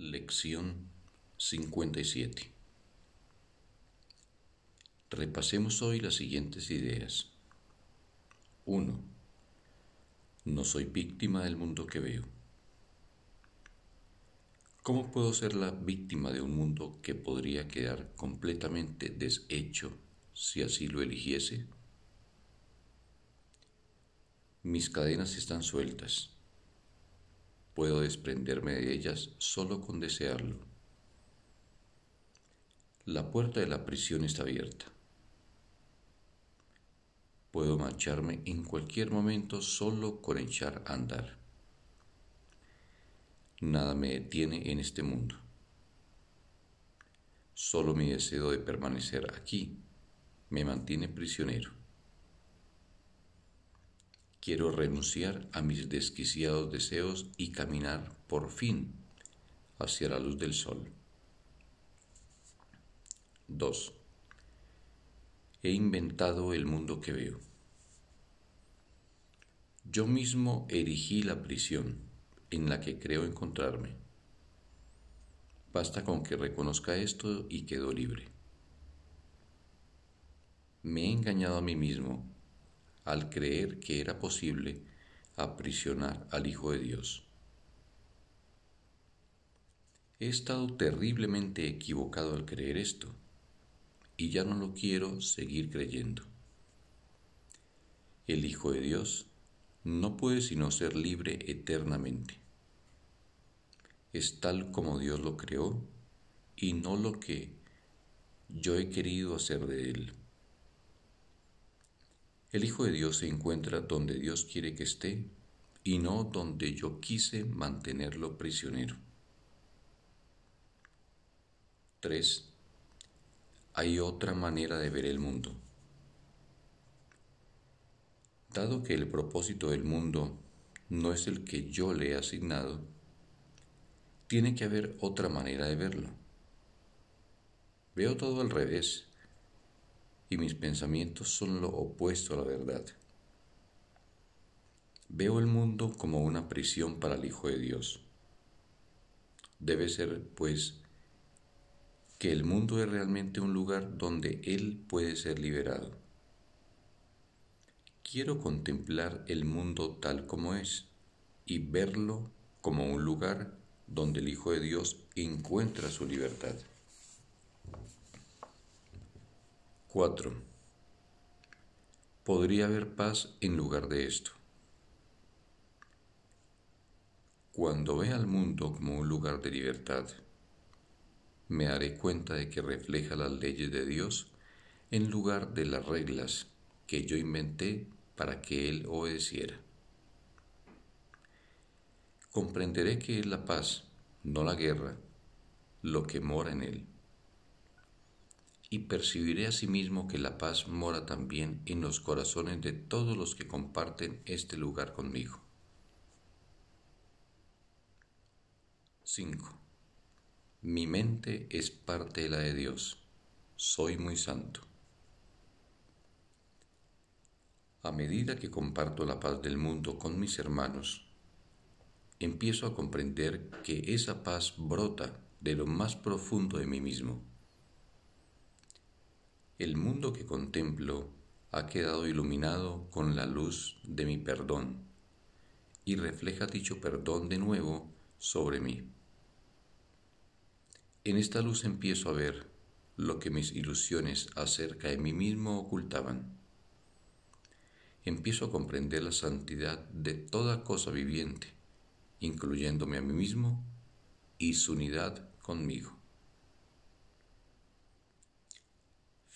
Lección 57 Repasemos hoy las siguientes ideas. 1. No soy víctima del mundo que veo. ¿Cómo puedo ser la víctima de un mundo que podría quedar completamente deshecho si así lo eligiese? Mis cadenas están sueltas. Puedo desprenderme de ellas solo con desearlo. La puerta de la prisión está abierta. Puedo marcharme en cualquier momento solo con echar a andar. Nada me detiene en este mundo. Solo mi deseo de permanecer aquí me mantiene prisionero. Quiero renunciar a mis desquiciados deseos y caminar por fin hacia la luz del sol. 2. He inventado el mundo que veo. Yo mismo erigí la prisión en la que creo encontrarme. Basta con que reconozca esto y quedo libre. Me he engañado a mí mismo al creer que era posible aprisionar al Hijo de Dios. He estado terriblemente equivocado al creer esto y ya no lo quiero seguir creyendo. El Hijo de Dios no puede sino ser libre eternamente. Es tal como Dios lo creó y no lo que yo he querido hacer de él. El Hijo de Dios se encuentra donde Dios quiere que esté y no donde yo quise mantenerlo prisionero. 3. Hay otra manera de ver el mundo. Dado que el propósito del mundo no es el que yo le he asignado, tiene que haber otra manera de verlo. Veo todo al revés y mis pensamientos son lo opuesto a la verdad. Veo el mundo como una prisión para el Hijo de Dios. Debe ser, pues, que el mundo es realmente un lugar donde Él puede ser liberado. Quiero contemplar el mundo tal como es y verlo como un lugar donde el Hijo de Dios encuentra su libertad. 4. Podría haber paz en lugar de esto. Cuando vea al mundo como un lugar de libertad, me daré cuenta de que refleja las leyes de Dios en lugar de las reglas que yo inventé para que él obedeciera. Comprenderé que es la paz, no la guerra, lo que mora en él. Y percibiré asimismo que la paz mora también en los corazones de todos los que comparten este lugar conmigo. 5. Mi mente es parte de la de Dios. Soy muy santo. A medida que comparto la paz del mundo con mis hermanos, empiezo a comprender que esa paz brota de lo más profundo de mí mismo. El mundo que contemplo ha quedado iluminado con la luz de mi perdón y refleja dicho perdón de nuevo sobre mí. En esta luz empiezo a ver lo que mis ilusiones acerca de mí mismo ocultaban empiezo a comprender la santidad de toda cosa viviente, incluyéndome a mí mismo y su unidad conmigo.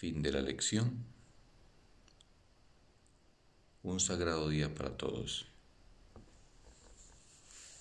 Fin de la lección. Un sagrado día para todos.